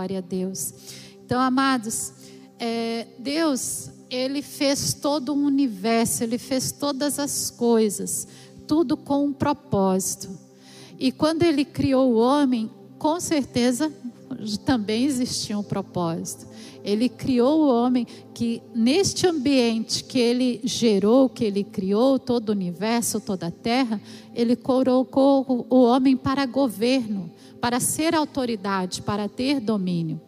Glória a Deus. Então, amados, é, Deus, Ele fez todo o universo, Ele fez todas as coisas, tudo com um propósito. E quando Ele criou o homem, com certeza também existia um propósito. Ele criou o homem que, neste ambiente que ele gerou, que ele criou, todo o universo, toda a terra, ele colocou o homem para governo, para ser autoridade, para ter domínio.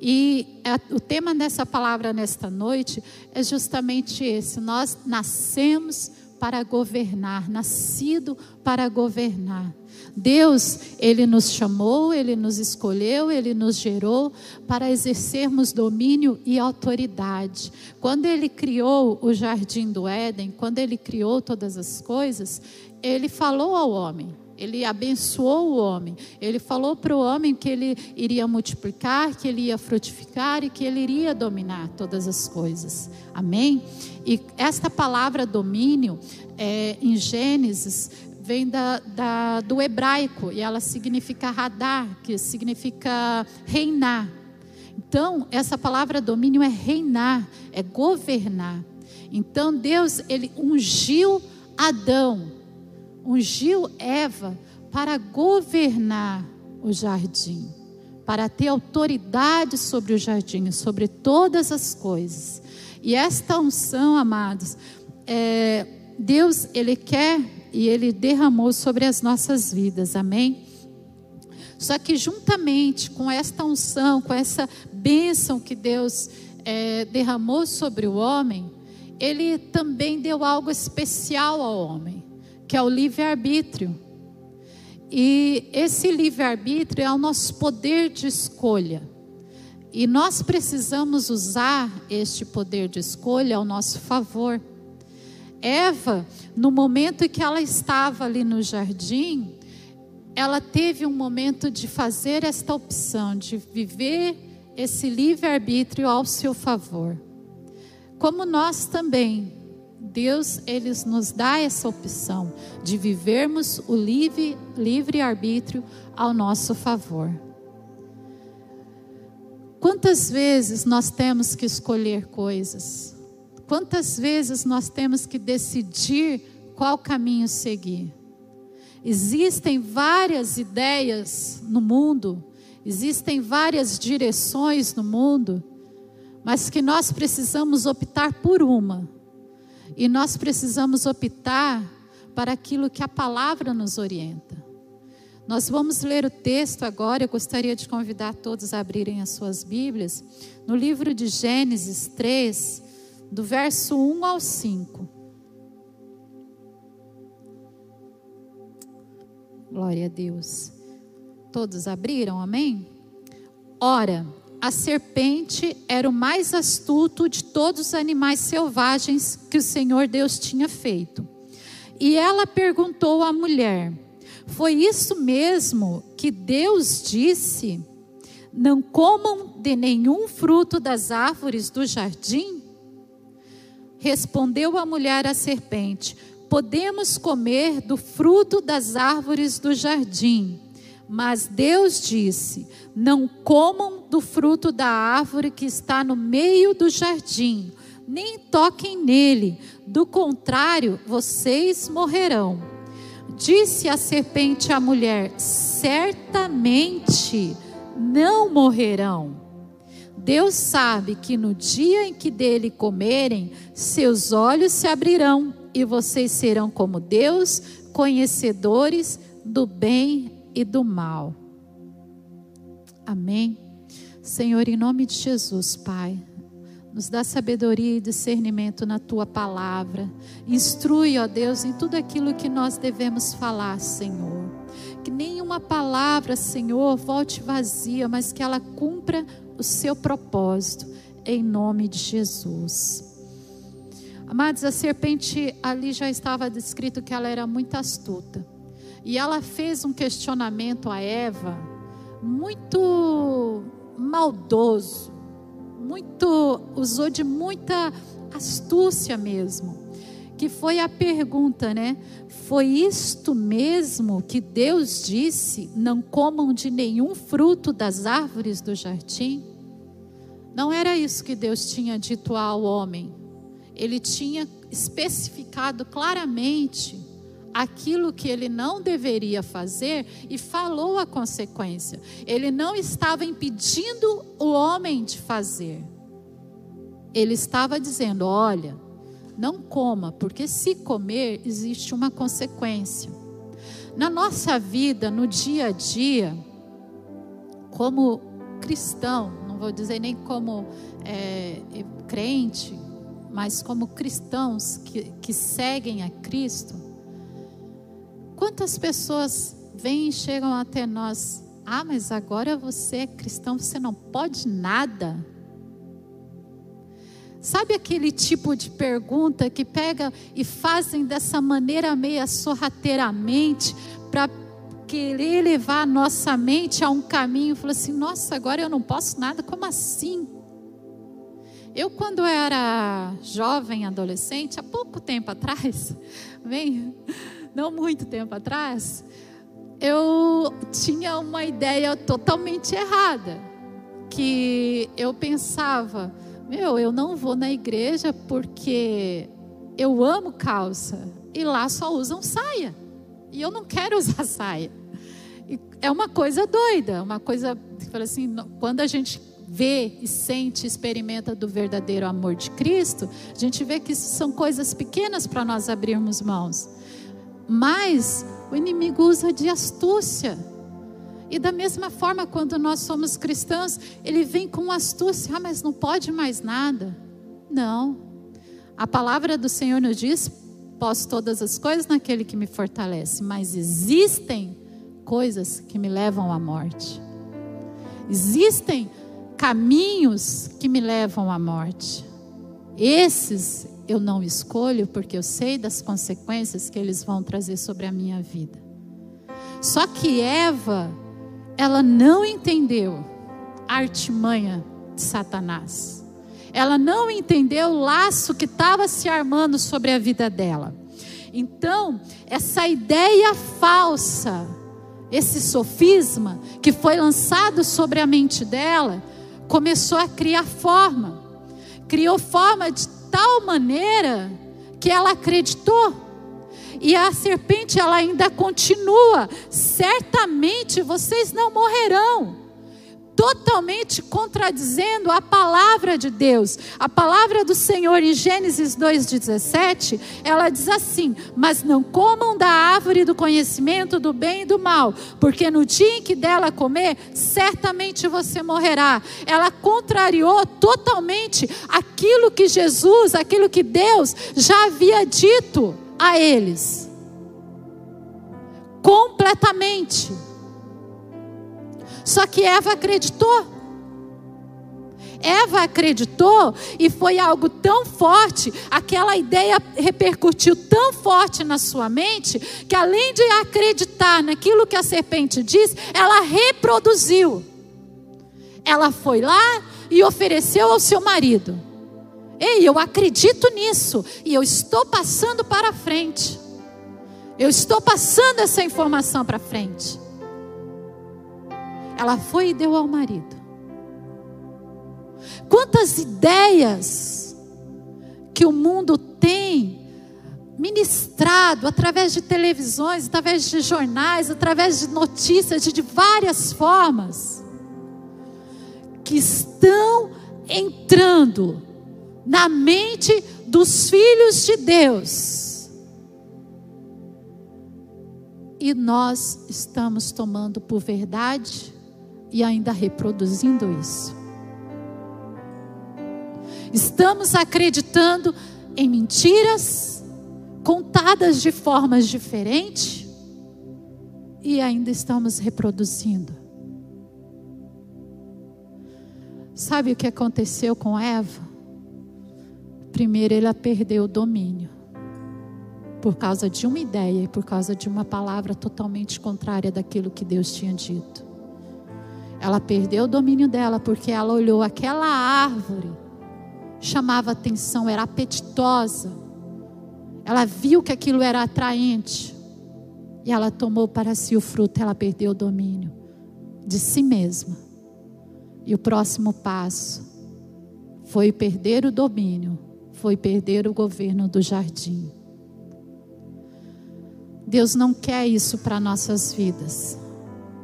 E o tema dessa palavra nesta noite é justamente esse: nós nascemos para governar, nascido para governar. Deus, Ele nos chamou, Ele nos escolheu, Ele nos gerou para exercermos domínio e autoridade. Quando Ele criou o jardim do Éden, quando Ele criou todas as coisas, Ele falou ao homem: ele abençoou o homem. Ele falou para o homem que ele iria multiplicar, que ele ia frutificar e que ele iria dominar todas as coisas. Amém? E esta palavra domínio, é, em Gênesis, vem da, da, do hebraico e ela significa radar, que significa reinar. Então, essa palavra domínio é reinar, é governar. Então, Deus, ele ungiu Adão ungiu Eva para governar o jardim, para ter autoridade sobre o jardim, sobre todas as coisas. E esta unção, amados, é, Deus, Ele quer e Ele derramou sobre as nossas vidas, amém? Só que juntamente com esta unção, com essa bênção que Deus é, derramou sobre o homem, Ele também deu algo especial ao homem que é o livre-arbítrio. E esse livre-arbítrio é o nosso poder de escolha. E nós precisamos usar este poder de escolha ao nosso favor. Eva, no momento em que ela estava ali no jardim, ela teve um momento de fazer esta opção, de viver esse livre-arbítrio ao seu favor. Como nós também Deus ele nos dá essa opção de vivermos o livre, livre arbítrio ao nosso favor. Quantas vezes nós temos que escolher coisas? Quantas vezes nós temos que decidir qual caminho seguir? Existem várias ideias no mundo, existem várias direções no mundo, mas que nós precisamos optar por uma e nós precisamos optar para aquilo que a palavra nos orienta. Nós vamos ler o texto agora. Eu gostaria de convidar todos a abrirem as suas Bíblias no livro de Gênesis 3, do verso 1 ao 5. Glória a Deus. Todos abriram, amém? Ora, a serpente era o mais astuto de todos os animais selvagens que o Senhor Deus tinha feito. E ela perguntou à mulher: Foi isso mesmo que Deus disse? Não comam de nenhum fruto das árvores do jardim? Respondeu a mulher à serpente: Podemos comer do fruto das árvores do jardim. Mas Deus disse: Não comam do fruto da árvore que está no meio do jardim, nem toquem nele, do contrário, vocês morrerão. Disse a serpente à mulher: Certamente não morrerão. Deus sabe que no dia em que dele comerem, seus olhos se abrirão e vocês serão como Deus, conhecedores do bem e do mal. Amém. Senhor, em nome de Jesus, Pai, nos dá sabedoria e discernimento na tua palavra. Instrui, ó Deus, em tudo aquilo que nós devemos falar, Senhor. Que nenhuma palavra, Senhor, volte vazia, mas que ela cumpra o seu propósito, em nome de Jesus. Amados, a serpente ali já estava descrito que ela era muito astuta. E ela fez um questionamento a Eva muito maldoso, muito usou de muita astúcia mesmo, que foi a pergunta, né? Foi isto mesmo que Deus disse: não comam de nenhum fruto das árvores do jardim? Não era isso que Deus tinha dito ao homem. Ele tinha especificado claramente aquilo que ele não deveria fazer e falou a consequência. Ele não estava impedindo o homem de fazer. Ele estava dizendo: olha, não coma, porque se comer, existe uma consequência. Na nossa vida, no dia a dia, como cristão, não vou dizer nem como é, crente, mas como cristãos que, que seguem a Cristo, quantas pessoas vêm e chegam até nós? Ah, mas agora você é cristão, você não pode nada. Sabe aquele tipo de pergunta que pega e fazem dessa maneira meia sorrateiramente para querer levar a nossa mente a um caminho, falou assim: "Nossa, agora eu não posso nada, como assim?" Eu quando era jovem, adolescente, há pouco tempo atrás, bem, não muito tempo atrás, eu tinha uma ideia totalmente errada, que eu pensava, meu, eu não vou na igreja porque eu amo calça e lá só usam saia. E eu não quero usar saia. E é uma coisa doida, uma coisa, assim, quando a gente vê e sente, experimenta do verdadeiro amor de Cristo, a gente vê que isso são coisas pequenas para nós abrirmos mãos. Mas o inimigo usa de astúcia e da mesma forma, quando nós somos cristãos, ele vem com astúcia, ah, mas não pode mais nada. Não. A palavra do Senhor nos diz: posso todas as coisas naquele que me fortalece, mas existem coisas que me levam à morte. Existem caminhos que me levam à morte. Esses eu não escolho porque eu sei das consequências que eles vão trazer sobre a minha vida. Só que Eva ela não entendeu a artimanha de Satanás. Ela não entendeu o laço que estava se armando sobre a vida dela. Então, essa ideia falsa, esse sofisma que foi lançado sobre a mente dela, começou a criar forma. Criou forma de tal maneira que ela acreditou e a serpente ela ainda continua: certamente vocês não morrerão. Totalmente contradizendo a palavra de Deus. A palavra do Senhor em Gênesis 2,17, ela diz assim: Mas não comam da árvore do conhecimento do bem e do mal, porque no dia em que dela comer, certamente você morrerá. Ela contrariou totalmente aquilo que Jesus, aquilo que Deus já havia dito a eles. Completamente. Só que Eva acreditou. Eva acreditou e foi algo tão forte, aquela ideia repercutiu tão forte na sua mente, que além de acreditar naquilo que a serpente diz, ela reproduziu. Ela foi lá e ofereceu ao seu marido. Ei, eu acredito nisso e eu estou passando para frente. Eu estou passando essa informação para frente. Ela foi e deu ao marido. Quantas ideias que o mundo tem ministrado através de televisões, através de jornais, através de notícias, de, várias formas, que estão entrando na mente dos filhos de Deus. E nós estamos tomando por verdade e ainda reproduzindo isso. Estamos acreditando em mentiras contadas de formas diferentes e ainda estamos reproduzindo. Sabe o que aconteceu com Eva? Primeiro, ela perdeu o domínio. Por causa de uma ideia e por causa de uma palavra totalmente contrária daquilo que Deus tinha dito. Ela perdeu o domínio dela porque ela olhou aquela árvore, chamava atenção, era apetitosa. Ela viu que aquilo era atraente. E ela tomou para si o fruto, ela perdeu o domínio de si mesma. E o próximo passo foi perder o domínio, foi perder o governo do jardim. Deus não quer isso para nossas vidas.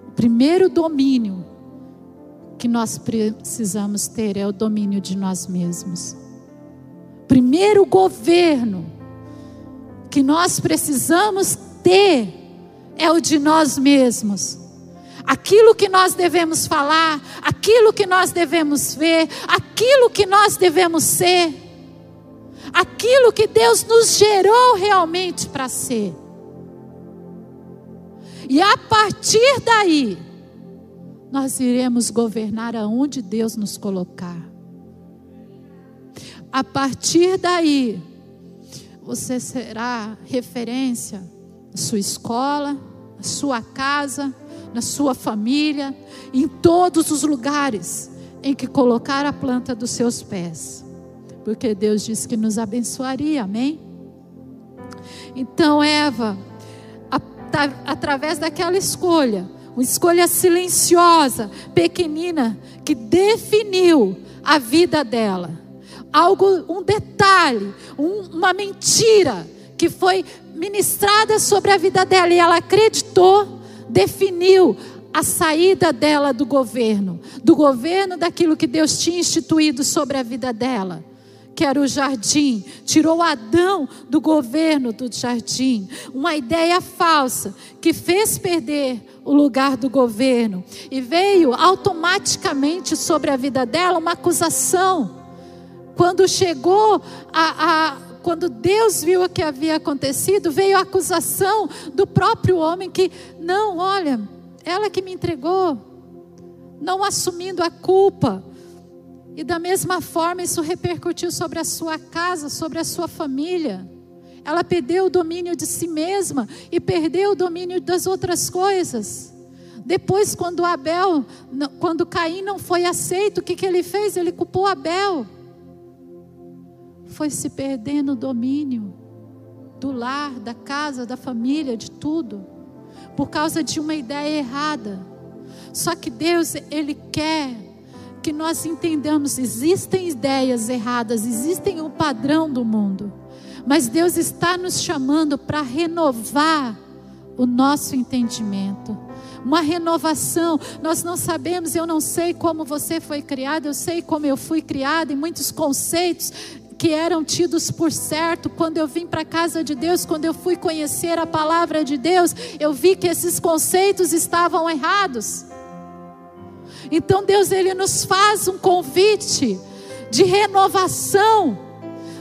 O primeiro domínio que nós precisamos ter é o domínio de nós mesmos. Primeiro governo que nós precisamos ter é o de nós mesmos. Aquilo que nós devemos falar, aquilo que nós devemos ver, aquilo que nós devemos ser, aquilo que Deus nos gerou realmente para ser. E a partir daí, nós iremos governar aonde Deus nos colocar. A partir daí, você será referência na sua escola, na sua casa, na sua família, em todos os lugares em que colocar a planta dos seus pés. Porque Deus disse que nos abençoaria, amém? Então, Eva, através daquela escolha, uma escolha silenciosa, pequenina, que definiu a vida dela. Algo, um detalhe, um, uma mentira que foi ministrada sobre a vida dela e ela acreditou, definiu a saída dela do governo, do governo daquilo que Deus tinha instituído sobre a vida dela que era o jardim, tirou Adão do governo do jardim. Uma ideia falsa que fez perder o lugar do governo e veio automaticamente sobre a vida dela uma acusação. Quando chegou a, a quando Deus viu o que havia acontecido, veio a acusação do próprio homem que não, olha, ela que me entregou, não assumindo a culpa. E da mesma forma, isso repercutiu sobre a sua casa, sobre a sua família. Ela perdeu o domínio de si mesma e perdeu o domínio das outras coisas. Depois, quando Abel, quando Caim não foi aceito, o que, que ele fez? Ele culpou Abel. Foi se perdendo o domínio do lar, da casa, da família, de tudo, por causa de uma ideia errada. Só que Deus, Ele quer que nós entendamos: existem ideias erradas, existem o padrão do mundo, mas Deus está nos chamando para renovar o nosso entendimento. Uma renovação, nós não sabemos, eu não sei como você foi criado, eu sei como eu fui criado, e muitos conceitos que eram tidos por certo, quando eu vim para a casa de Deus, quando eu fui conhecer a palavra de Deus, eu vi que esses conceitos estavam errados. Então Deus ele nos faz um convite de renovação.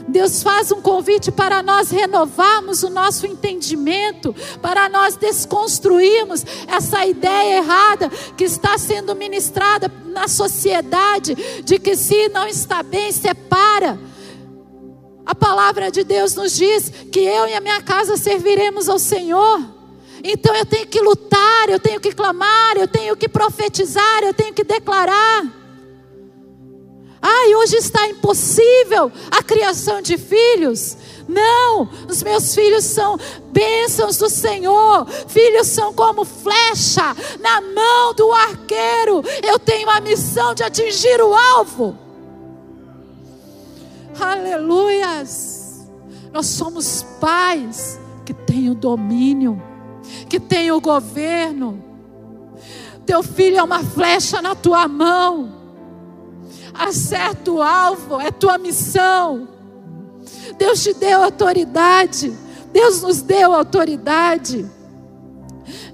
Deus faz um convite para nós renovarmos o nosso entendimento, para nós desconstruirmos essa ideia errada que está sendo ministrada na sociedade de que se não está bem, separa. A palavra de Deus nos diz que eu e a minha casa serviremos ao Senhor. Então eu tenho que lutar, eu tenho que clamar, eu tenho que profetizar, eu tenho que declarar. Ai, hoje está impossível a criação de filhos. Não, os meus filhos são bênçãos do Senhor. Filhos são como flecha na mão do arqueiro. Eu tenho a missão de atingir o alvo. Aleluias. Nós somos pais que têm o domínio que tem o governo. Teu filho é uma flecha na tua mão. Acerta o alvo, é tua missão. Deus te deu autoridade. Deus nos deu autoridade.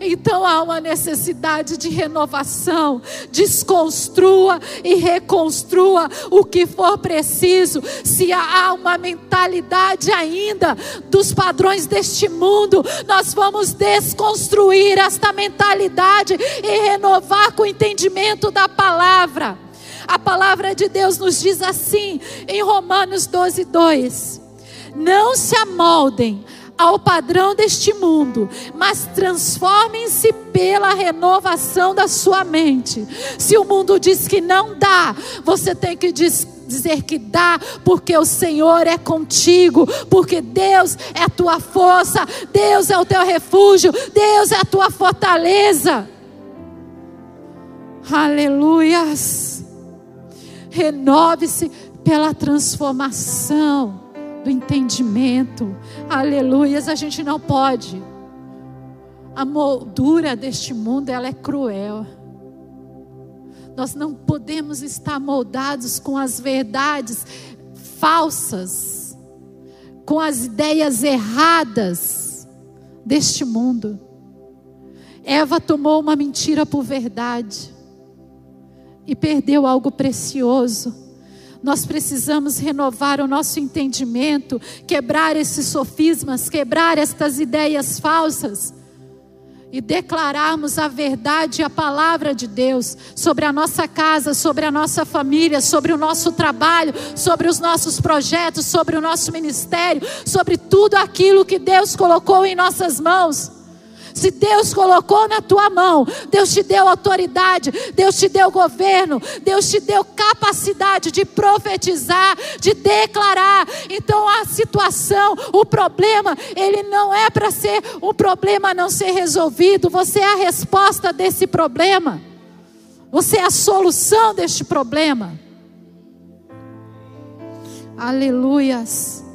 Então há uma necessidade de renovação. Desconstrua e reconstrua o que for preciso. Se há uma mentalidade ainda dos padrões deste mundo, nós vamos desconstruir esta mentalidade e renovar com o entendimento da palavra. A palavra de Deus nos diz assim em Romanos 12, 2: Não se amoldem ao padrão deste mundo, mas transformem-se pela renovação da sua mente. Se o mundo diz que não dá, você tem que dizer que dá, porque o Senhor é contigo, porque Deus é a tua força, Deus é o teu refúgio, Deus é a tua fortaleza. Aleluias. Renove-se pela transformação do entendimento. Aleluias, a gente não pode. A moldura deste mundo, ela é cruel. Nós não podemos estar moldados com as verdades falsas, com as ideias erradas deste mundo. Eva tomou uma mentira por verdade e perdeu algo precioso nós precisamos renovar o nosso entendimento, quebrar esses sofismas, quebrar estas ideias falsas e declararmos a verdade e a palavra de Deus sobre a nossa casa, sobre a nossa família, sobre o nosso trabalho, sobre os nossos projetos, sobre o nosso ministério, sobre tudo aquilo que Deus colocou em nossas mãos. Se Deus colocou na tua mão, Deus te deu autoridade, Deus te deu governo, Deus te deu capacidade de profetizar, de declarar. Então a situação, o problema, ele não é para ser um problema não ser resolvido. Você é a resposta desse problema. Você é a solução deste problema. Aleluias.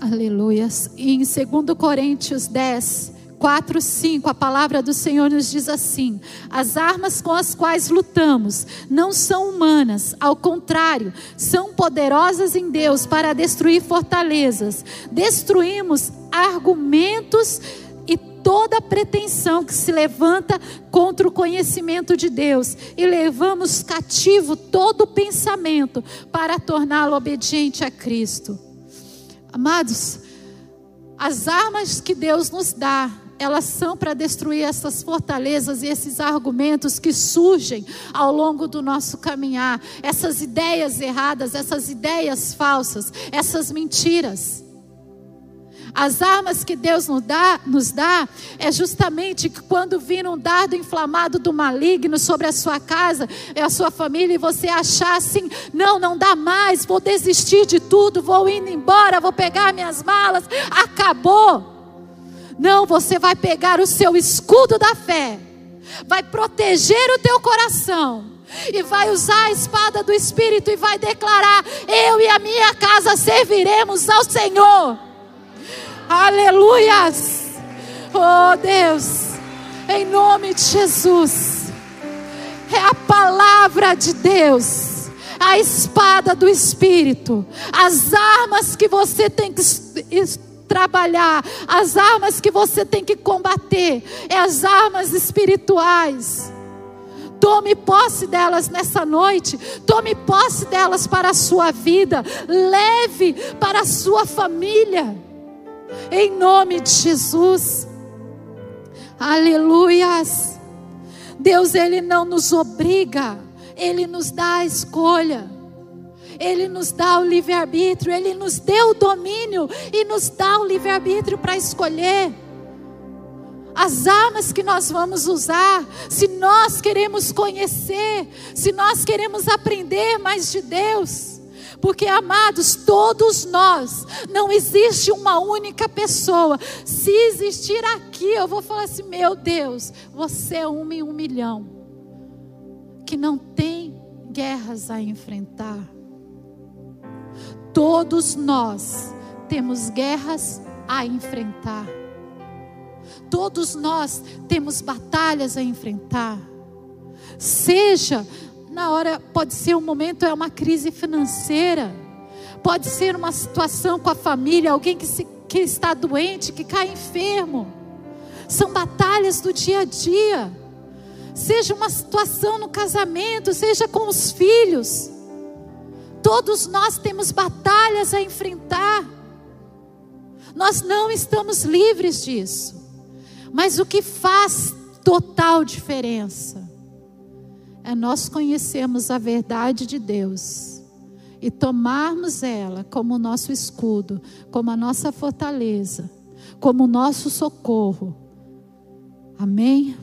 Aleluias. Em 2 Coríntios 10, 4, 5, a palavra do Senhor nos diz assim: As armas com as quais lutamos não são humanas, ao contrário, são poderosas em Deus para destruir fortalezas. Destruímos argumentos e toda pretensão que se levanta contra o conhecimento de Deus e levamos cativo todo pensamento para torná-lo obediente a Cristo. Amados, as armas que Deus nos dá, elas são para destruir essas fortalezas e esses argumentos que surgem ao longo do nosso caminhar, essas ideias erradas, essas ideias falsas, essas mentiras. As armas que Deus nos dá, nos dá é justamente que quando vir um dardo inflamado do maligno sobre a sua casa e a sua família e você achar assim, não, não dá mais, vou desistir de tudo, vou indo embora, vou pegar minhas malas, acabou. Não, você vai pegar o seu escudo da fé, vai proteger o teu coração e vai usar a espada do Espírito e vai declarar: Eu e a minha casa serviremos ao Senhor. Aleluias. Oh Deus, em nome de Jesus. É a palavra de Deus, a espada do Espírito, as armas que você tem que trabalhar, as armas que você tem que combater, é as armas espirituais. Tome posse delas nessa noite, tome posse delas para a sua vida, leve para a sua família em nome de Jesus. Aleluias. Deus, Ele não nos obriga, Ele nos dá a escolha. Ele nos dá o livre-arbítrio, Ele nos deu o domínio e nos dá o livre-arbítrio para escolher as armas que nós vamos usar, se nós queremos conhecer, se nós queremos aprender mais de Deus. Porque, amados, todos nós, não existe uma única pessoa. Se existir aqui, eu vou falar assim: meu Deus, você é uma em um milhão, que não tem guerras a enfrentar. Todos nós temos guerras a enfrentar. Todos nós temos batalhas a enfrentar. Seja na hora, pode ser um momento, é uma crise financeira, pode ser uma situação com a família, alguém que, se, que está doente, que cai enfermo. São batalhas do dia a dia. Seja uma situação no casamento, seja com os filhos. Todos nós temos batalhas a enfrentar. Nós não estamos livres disso. Mas o que faz total diferença é nós conhecermos a verdade de Deus e tomarmos ela como nosso escudo, como a nossa fortaleza, como o nosso socorro. Amém?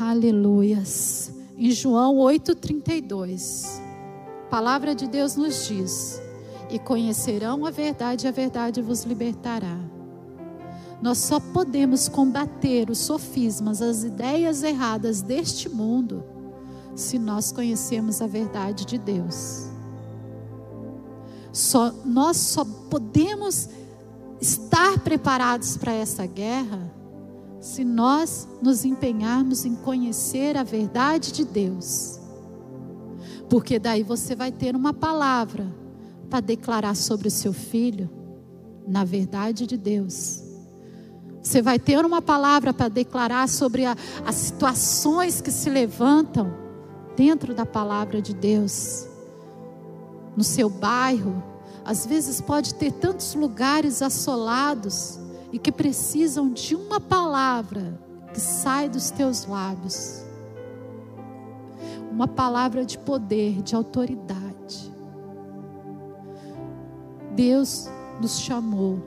Aleluias. Em João 8,32, a palavra de Deus nos diz: E conhecerão a verdade, e a verdade vos libertará. Nós só podemos combater os sofismas, as ideias erradas deste mundo, se nós conhecermos a verdade de Deus. Só, nós só podemos estar preparados para essa guerra se nós nos empenharmos em conhecer a verdade de Deus. Porque daí você vai ter uma palavra para declarar sobre o seu filho na verdade de Deus. Você vai ter uma palavra para declarar sobre a, as situações que se levantam dentro da palavra de Deus. No seu bairro, às vezes pode ter tantos lugares assolados e que precisam de uma palavra que sai dos teus lábios. Uma palavra de poder, de autoridade. Deus nos chamou.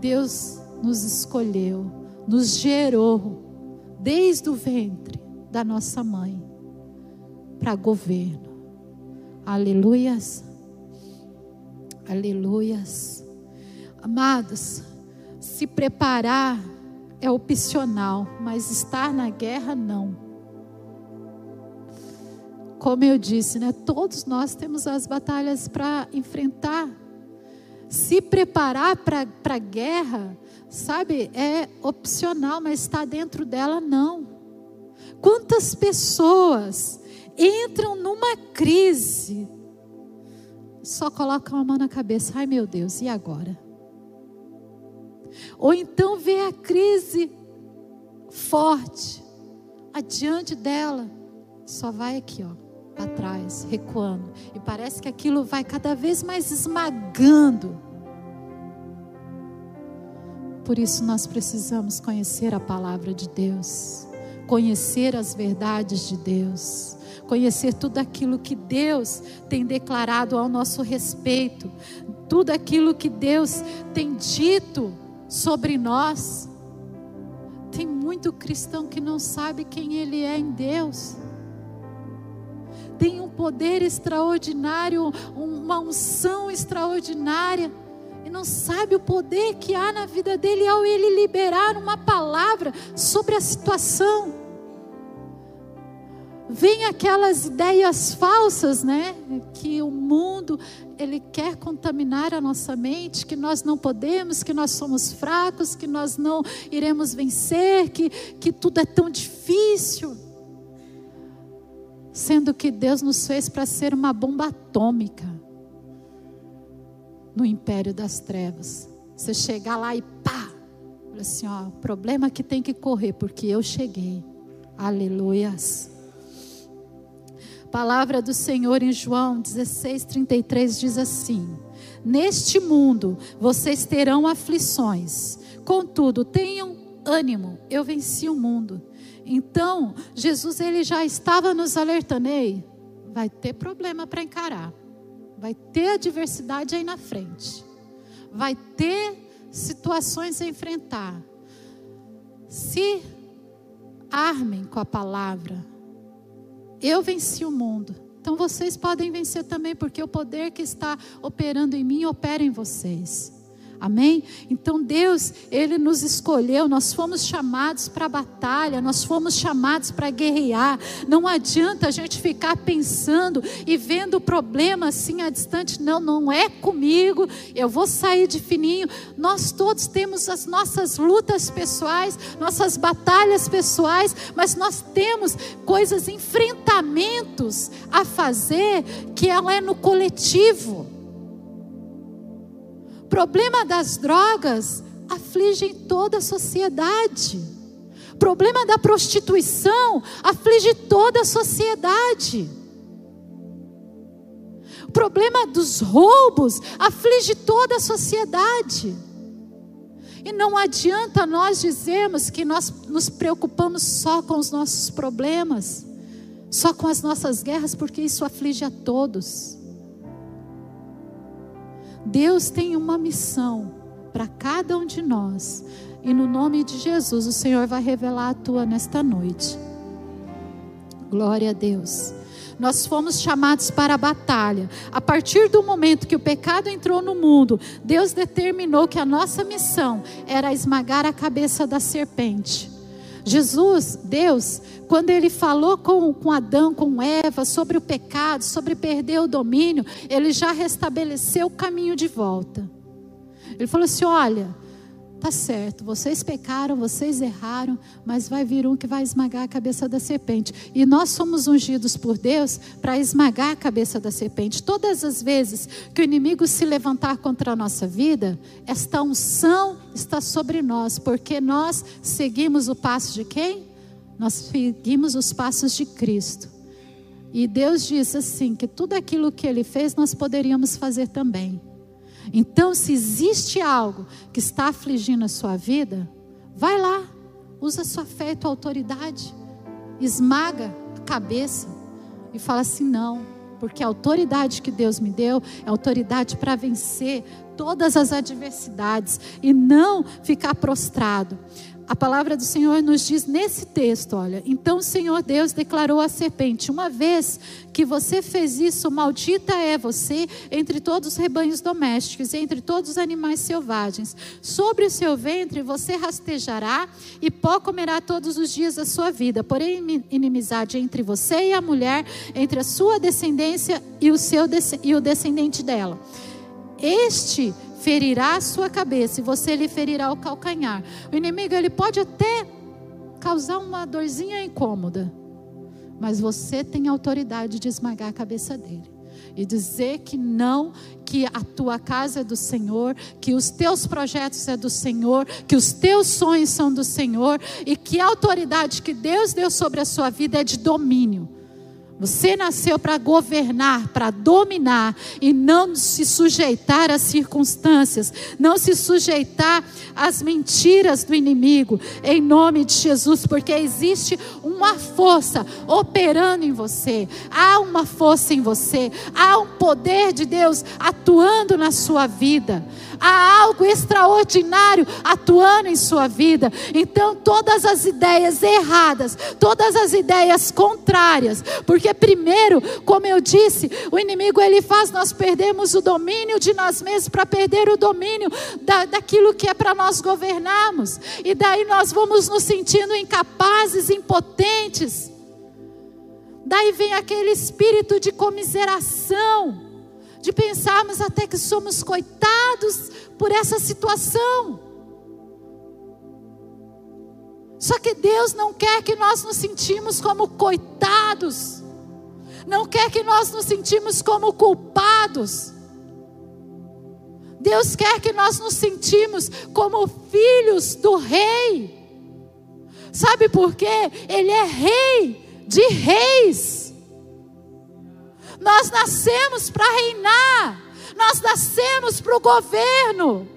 Deus nos escolheu, nos gerou desde o ventre da nossa mãe para governo. Aleluias. Aleluias. Amados, se preparar é opcional, mas estar na guerra não. Como eu disse, né? Todos nós temos as batalhas para enfrentar. Se preparar para a guerra sabe, é opcional, mas está dentro dela, não. Quantas pessoas entram numa crise, só colocam a mão na cabeça, ai meu Deus, e agora? Ou então vê a crise forte, adiante dela, só vai aqui, ó, para trás, recuando, e parece que aquilo vai cada vez mais esmagando por isso nós precisamos conhecer a palavra de Deus, conhecer as verdades de Deus, conhecer tudo aquilo que Deus tem declarado ao nosso respeito, tudo aquilo que Deus tem dito sobre nós. Tem muito cristão que não sabe quem ele é em Deus. Tem um poder extraordinário, uma unção extraordinária e não sabe o poder que há na vida dele ao ele liberar uma palavra sobre a situação. Vem aquelas ideias falsas, né? Que o mundo ele quer contaminar a nossa mente, que nós não podemos, que nós somos fracos, que nós não iremos vencer, que, que tudo é tão difícil. Sendo que Deus nos fez para ser uma bomba atômica no império das trevas. Você chegar lá e pá, assim, ó, problema que tem que correr, porque eu cheguei. Aleluias. Palavra do Senhor em João 16, 33 diz assim: Neste mundo vocês terão aflições, contudo, tenham ânimo, eu venci o mundo. Então, Jesus ele já estava nos alertando, ei, vai ter problema para encarar. Vai ter adversidade aí na frente. Vai ter situações a enfrentar. Se armem com a palavra. Eu venci o mundo. Então vocês podem vencer também, porque o poder que está operando em mim opera em vocês. Amém? Então Deus, Ele nos escolheu, nós fomos chamados para a batalha, nós fomos chamados para guerrear. Não adianta a gente ficar pensando e vendo o problema assim a distante. Não, não é comigo, eu vou sair de fininho. Nós todos temos as nossas lutas pessoais, nossas batalhas pessoais, mas nós temos coisas, enfrentamentos a fazer que ela é no coletivo problema das drogas aflige toda a sociedade. Problema da prostituição aflige toda a sociedade. Problema dos roubos aflige toda a sociedade. E não adianta nós dizermos que nós nos preocupamos só com os nossos problemas. só com as nossas guerras, porque isso aflige a todos. Deus tem uma missão para cada um de nós, e no nome de Jesus, o Senhor vai revelar a tua nesta noite. Glória a Deus. Nós fomos chamados para a batalha. A partir do momento que o pecado entrou no mundo, Deus determinou que a nossa missão era esmagar a cabeça da serpente. Jesus, Deus, quando ele falou com, com Adão, com Eva, sobre o pecado, sobre perder o domínio, ele já restabeleceu o caminho de volta. Ele falou assim: olha, Tá certo, vocês pecaram, vocês erraram, mas vai vir um que vai esmagar a cabeça da serpente. E nós somos ungidos por Deus para esmagar a cabeça da serpente. Todas as vezes que o inimigo se levantar contra a nossa vida, esta unção está sobre nós, porque nós seguimos o passo de quem? Nós seguimos os passos de Cristo. E Deus disse assim: que tudo aquilo que ele fez nós poderíamos fazer também. Então, se existe algo que está afligindo a sua vida, vai lá, usa sua fé e tua autoridade, esmaga a cabeça e fala assim: não, porque a autoridade que Deus me deu é autoridade para vencer todas as adversidades e não ficar prostrado a palavra do Senhor nos diz nesse texto, olha, então o Senhor Deus declarou à serpente: uma vez que você fez isso, maldita é você entre todos os rebanhos domésticos e entre todos os animais selvagens. Sobre o seu ventre você rastejará e pó comerá todos os dias da sua vida. Porém, inimizade entre você e a mulher, entre a sua descendência e o seu e o descendente dela. Este ferirá a sua cabeça e você lhe ferirá o calcanhar. O inimigo ele pode até causar uma dorzinha incômoda, mas você tem autoridade de esmagar a cabeça dele e dizer que não, que a tua casa é do Senhor, que os teus projetos é do Senhor, que os teus sonhos são do Senhor e que a autoridade que Deus deu sobre a sua vida é de domínio. Você nasceu para governar, para dominar e não se sujeitar às circunstâncias, não se sujeitar às mentiras do inimigo, em nome de Jesus, porque existe uma força operando em você, há uma força em você, há um poder de Deus atuando na sua vida. Há algo extraordinário atuando em sua vida. Então, todas as ideias erradas, todas as ideias contrárias, porque primeiro, como eu disse, o inimigo ele faz nós perdermos o domínio de nós mesmos para perder o domínio da, daquilo que é para nós governarmos, e daí nós vamos nos sentindo incapazes, impotentes. Daí vem aquele espírito de comiseração de pensarmos até que somos coitados por essa situação. Só que Deus não quer que nós nos sentimos como coitados, não quer que nós nos sentimos como culpados. Deus quer que nós nos sentimos como filhos do rei. Sabe por quê? Ele é rei de reis. Nós nascemos para reinar, nós nascemos para o governo.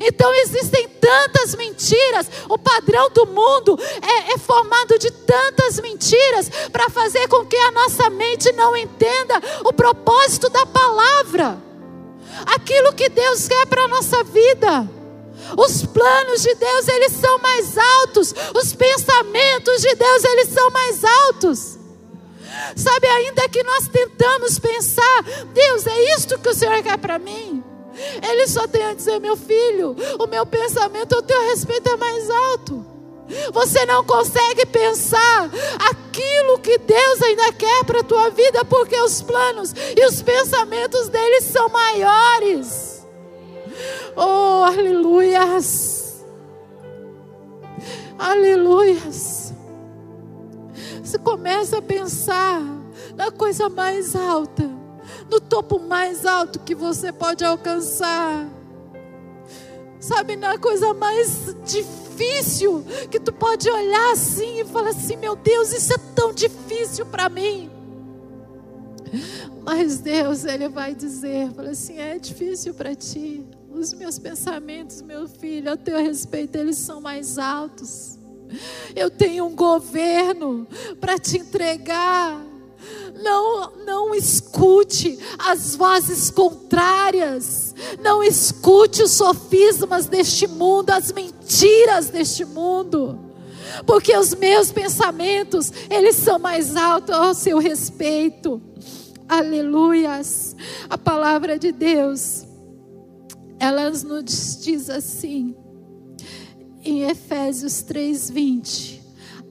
Então existem tantas mentiras, o padrão do mundo é, é formado de tantas mentiras para fazer com que a nossa mente não entenda o propósito da palavra, aquilo que Deus quer para a nossa vida. Os planos de Deus, eles são mais altos, os pensamentos de Deus, eles são mais altos. Sabe, ainda que nós tentamos pensar, Deus, é isto que o Senhor quer para mim. Ele só tem a dizer, meu filho, o meu pensamento ao teu respeito é mais alto. Você não consegue pensar aquilo que Deus ainda quer para a tua vida, porque os planos e os pensamentos dele são maiores. Oh, aleluias! Aleluias! Você começa a pensar na coisa mais alta, no topo mais alto que você pode alcançar. Sabe, na coisa mais difícil que tu pode olhar assim e falar assim: meu Deus, isso é tão difícil para mim. Mas Deus, Ele vai dizer: fala assim, é difícil para ti. Os meus pensamentos, meu filho, a teu respeito, eles são mais altos. Eu tenho um governo para te entregar. Não, não escute as vozes contrárias. Não escute os sofismas deste mundo, as mentiras deste mundo. Porque os meus pensamentos, eles são mais altos ao seu respeito. Aleluias. A palavra de Deus, ela nos diz assim, em Efésios 3:20,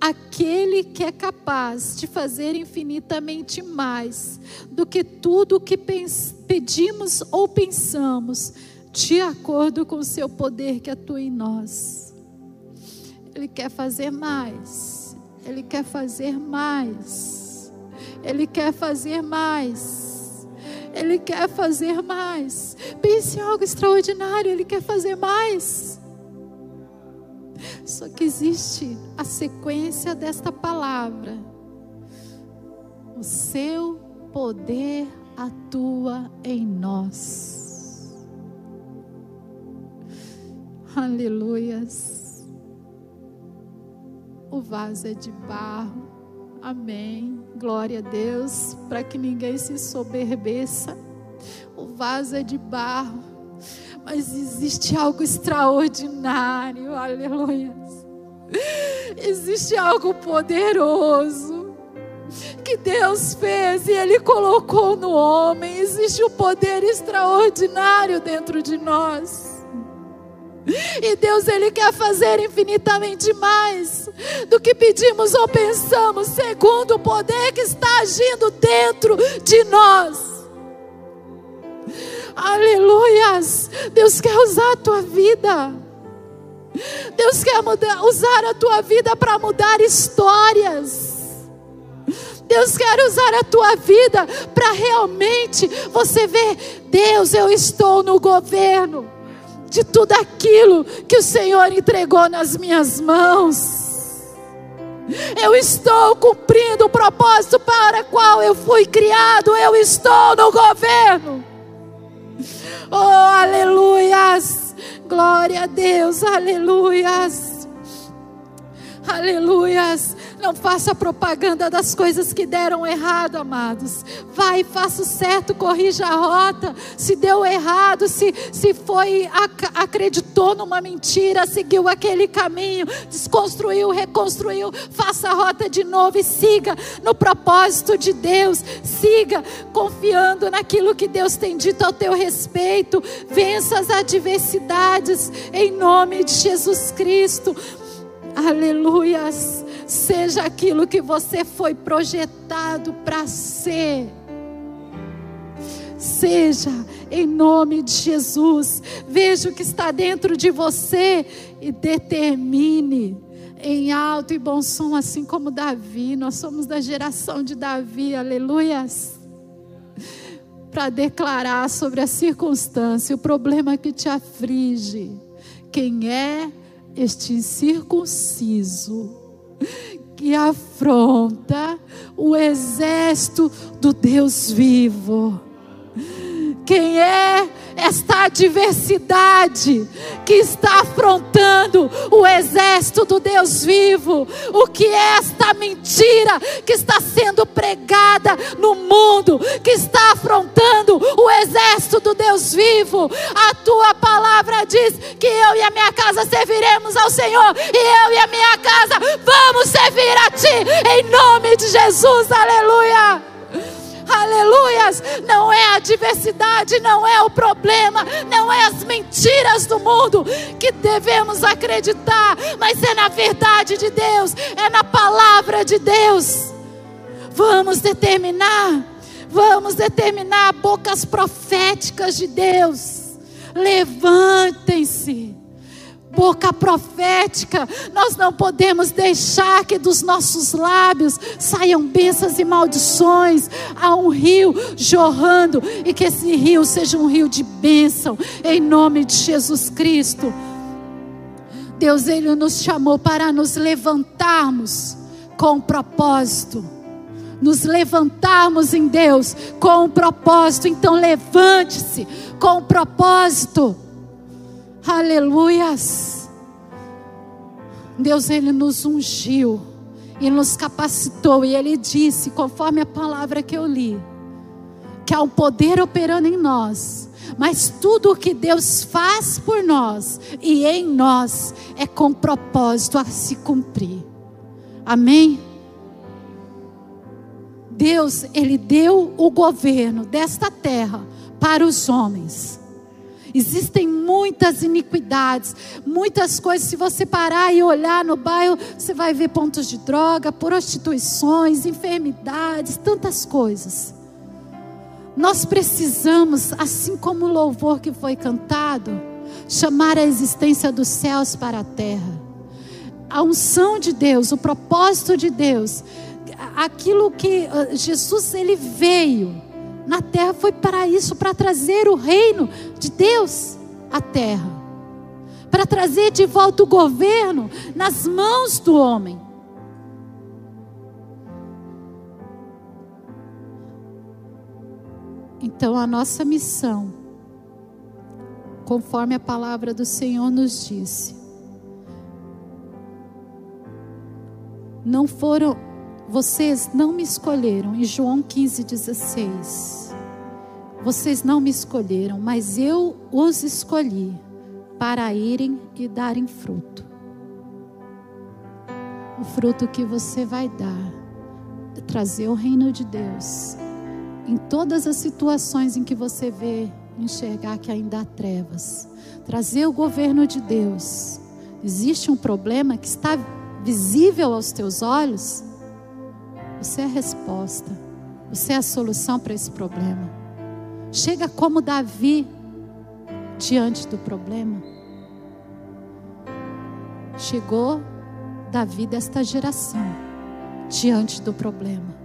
aquele que é capaz de fazer infinitamente mais do que tudo o que pedimos ou pensamos, de acordo com o seu poder que atua em nós. Ele quer fazer mais. Ele quer fazer mais. Ele quer fazer mais. Ele quer fazer mais. Pense em algo extraordinário. Ele quer fazer mais. Só que existe a sequência desta palavra. O seu poder atua em nós. Aleluias. O vaso é de barro. Amém. Glória a Deus. Para que ninguém se soberbeça. O vaso é de barro mas existe algo extraordinário, aleluia. Existe algo poderoso que Deus fez e Ele colocou no homem. Existe um poder extraordinário dentro de nós. E Deus ele quer fazer infinitamente mais do que pedimos ou pensamos, segundo o poder que está agindo dentro de nós. Aleluias. Deus quer usar a tua vida. Deus quer mudar, usar a tua vida para mudar histórias. Deus quer usar a tua vida para realmente você ver, Deus, eu estou no governo de tudo aquilo que o Senhor entregou nas minhas mãos. Eu estou cumprindo o propósito para o qual eu fui criado. Eu estou no governo. Oh, aleluias! Glória a Deus, aleluias! Aleluias! Não faça propaganda das coisas que deram errado, amados. Vai, faça o certo, corrija a rota. Se deu errado, se, se foi, ac acreditou numa mentira, seguiu aquele caminho, desconstruiu, reconstruiu, faça a rota de novo e siga no propósito de Deus. Siga confiando naquilo que Deus tem dito ao teu respeito. Vença as adversidades em nome de Jesus Cristo. Aleluias seja aquilo que você foi projetado para ser. Seja em nome de Jesus. Veja o que está dentro de você e determine em alto e bom som, assim como Davi. Nós somos da geração de Davi, aleluias. Para declarar sobre a circunstância, o problema que te aflige. Quem é este incircunciso? Que afronta o exército do Deus vivo. Quem é esta adversidade que está afrontando o exército do Deus vivo? O que é esta mentira que está sendo pregada no mundo, que está afrontando o exército do Deus vivo? A tua palavra diz que eu e a minha casa serviremos ao Senhor, e eu e a minha casa vamos servir a Ti, em nome de Jesus, aleluia aleluias. Não é a adversidade, não é o problema, não é as mentiras do mundo que devemos acreditar, mas é na verdade de Deus, é na palavra de Deus. Vamos determinar, vamos determinar bocas proféticas de Deus. Levantem-se boca profética. Nós não podemos deixar que dos nossos lábios saiam bênçãos e maldições. Há um rio jorrando e que esse rio seja um rio de bênção, em nome de Jesus Cristo. Deus, Ele nos chamou para nos levantarmos com um propósito. Nos levantarmos em Deus com um propósito. Então, levante-se com um propósito Aleluias. Deus ele nos ungiu e nos capacitou e ele disse, conforme a palavra que eu li, que há um poder operando em nós. Mas tudo o que Deus faz por nós e em nós é com propósito a se cumprir. Amém? Deus, Ele deu o governo desta terra para os homens. Existem muitas iniquidades, muitas coisas. Se você parar e olhar no bairro, você vai ver pontos de droga, prostituições, enfermidades, tantas coisas. Nós precisamos, assim como o louvor que foi cantado, chamar a existência dos céus para a terra. A unção de Deus, o propósito de Deus, aquilo que ah, Jesus ele veio na terra foi para isso, para trazer o reino de Deus à terra, para trazer de volta o governo nas mãos do homem. Então a nossa missão, conforme a palavra do Senhor nos disse, não foram vocês não me escolheram, em João 15, 16. Vocês não me escolheram, mas eu os escolhi para irem e darem fruto. O fruto que você vai dar, trazer o reino de Deus em todas as situações em que você vê enxergar que ainda há trevas. Trazer o governo de Deus. Existe um problema que está visível aos teus olhos? Você é a resposta. Você é a solução para esse problema. Chega como Davi diante do problema. Chegou Davi desta geração diante do problema.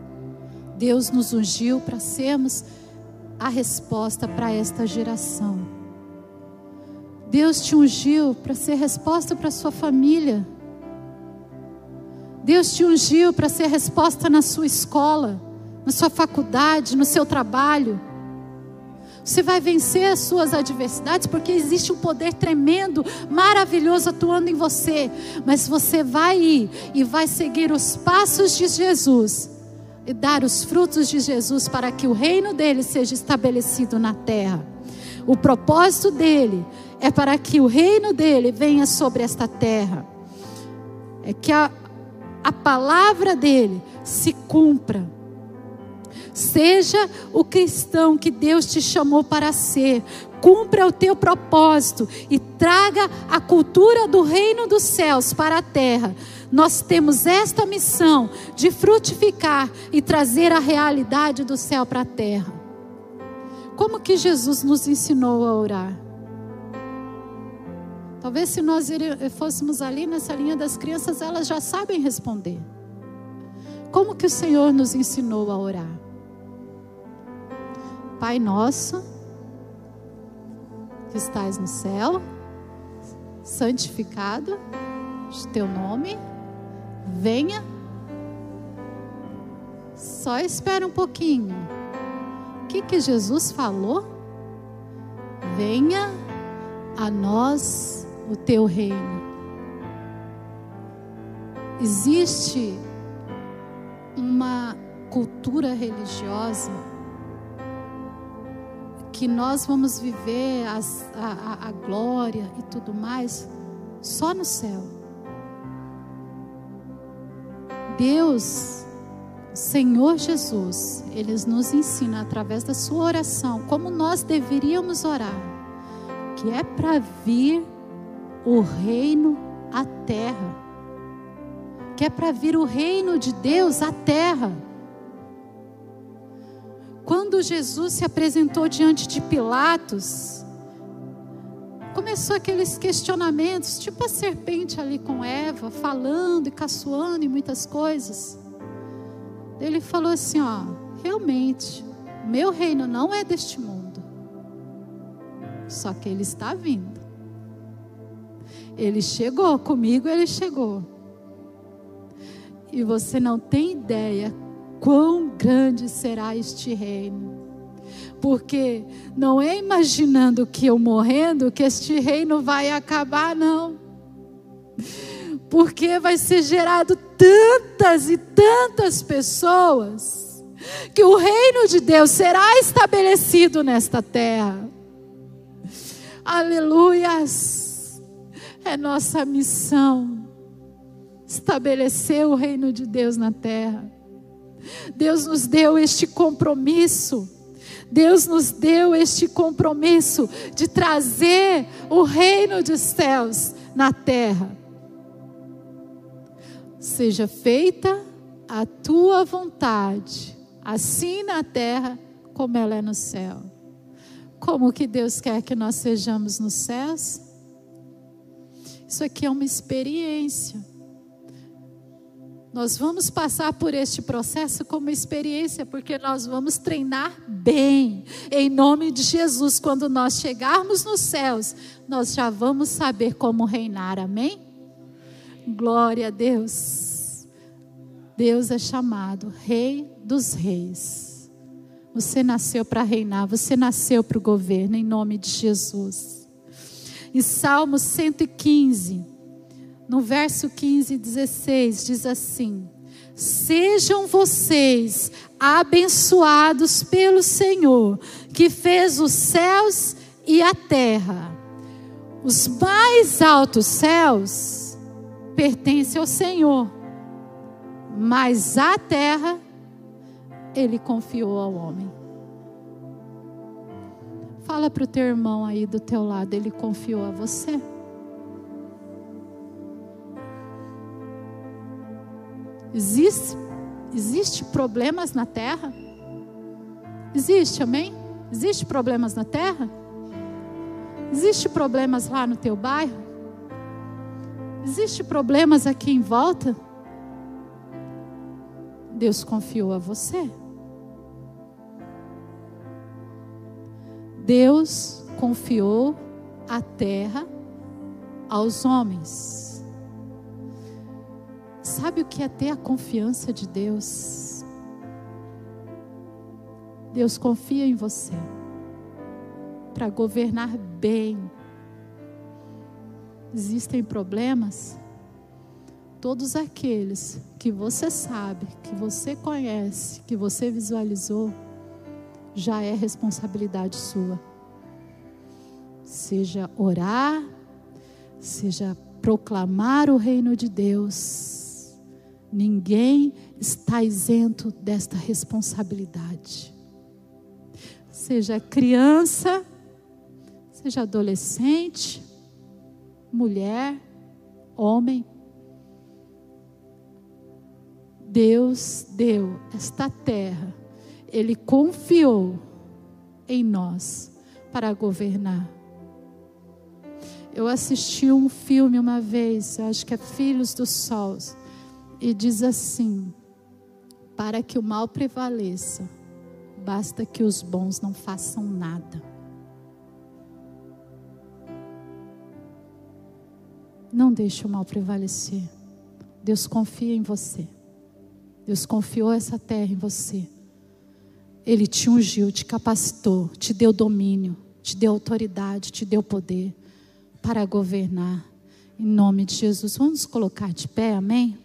Deus nos ungiu para sermos a resposta para esta geração. Deus te ungiu para ser resposta para sua família. Deus te ungiu para ser resposta na sua escola, na sua faculdade, no seu trabalho. Você vai vencer as suas adversidades porque existe um poder tremendo, maravilhoso atuando em você. Mas você vai ir e vai seguir os passos de Jesus e dar os frutos de Jesus para que o reino dele seja estabelecido na terra. O propósito dele é para que o reino dele venha sobre esta terra. É que a, a palavra dele se cumpra. Seja o cristão que Deus te chamou para ser. Cumpra o teu propósito e traga a cultura do reino dos céus para a terra. Nós temos esta missão de frutificar e trazer a realidade do céu para a terra. Como que Jesus nos ensinou a orar? Talvez se nós fôssemos ali nessa linha das crianças, elas já sabem responder. Como que o Senhor nos ensinou a orar? Pai nosso, que estás no céu, santificado teu nome, venha. Só espera um pouquinho. O que que Jesus falou? Venha a nós o teu reino. Existe uma cultura religiosa que nós vamos viver as, a, a, a glória e tudo mais só no céu. Deus, Senhor Jesus, Ele nos ensina através da sua oração como nós deveríamos orar, que é para vir o reino à terra. Que é para vir o reino de Deus à terra. Quando Jesus se apresentou diante de Pilatos, começou aqueles questionamentos, tipo a serpente ali com Eva, falando e caçoando e muitas coisas. Ele falou assim: ó, realmente, meu reino não é deste mundo, só que ele está vindo. Ele chegou, comigo ele chegou. E você não tem ideia quão grande será este reino. Porque não é imaginando que eu morrendo que este reino vai acabar, não. porque vai ser gerado tantas e tantas pessoas que o reino de Deus será estabelecido nesta terra. Aleluias! É nossa missão estabelecer o reino de Deus na terra. Deus nos deu este compromisso. Deus nos deu este compromisso de trazer o reino dos céus na terra. Seja feita a tua vontade, assim na terra como ela é no céu. Como que Deus quer que nós sejamos nos céus? Isso aqui é uma experiência. Nós vamos passar por este processo como experiência, porque nós vamos treinar bem, em nome de Jesus. Quando nós chegarmos nos céus, nós já vamos saber como reinar, amém? Glória a Deus. Deus é chamado Rei dos Reis. Você nasceu para reinar, você nasceu para o governo, em nome de Jesus. Em Salmo 115 no verso 15 e 16, diz assim: Sejam vocês abençoados pelo Senhor, que fez os céus e a terra. Os mais altos céus pertencem ao Senhor, mas a terra ele confiou ao homem. Fala para o teu irmão aí do teu lado, ele confiou a você. Existe, existe problemas na terra? Existe, amém? Existe problemas na terra? Existe problemas lá no teu bairro? Existe problemas aqui em volta? Deus confiou a você. Deus confiou a terra aos homens. Sabe o que é ter a confiança de Deus? Deus confia em você para governar bem. Existem problemas? Todos aqueles que você sabe, que você conhece, que você visualizou, já é responsabilidade sua. Seja orar, seja proclamar o reino de Deus Ninguém está isento desta responsabilidade. Seja criança, seja adolescente, mulher, homem. Deus deu esta terra, Ele confiou em nós para governar. Eu assisti um filme uma vez, acho que é Filhos do Sol e diz assim: para que o mal prevaleça, basta que os bons não façam nada. Não deixe o mal prevalecer. Deus confia em você. Deus confiou essa terra em você. Ele te ungiu, te capacitou, te deu domínio, te deu autoridade, te deu poder para governar. Em nome de Jesus, vamos nos colocar de pé, amém?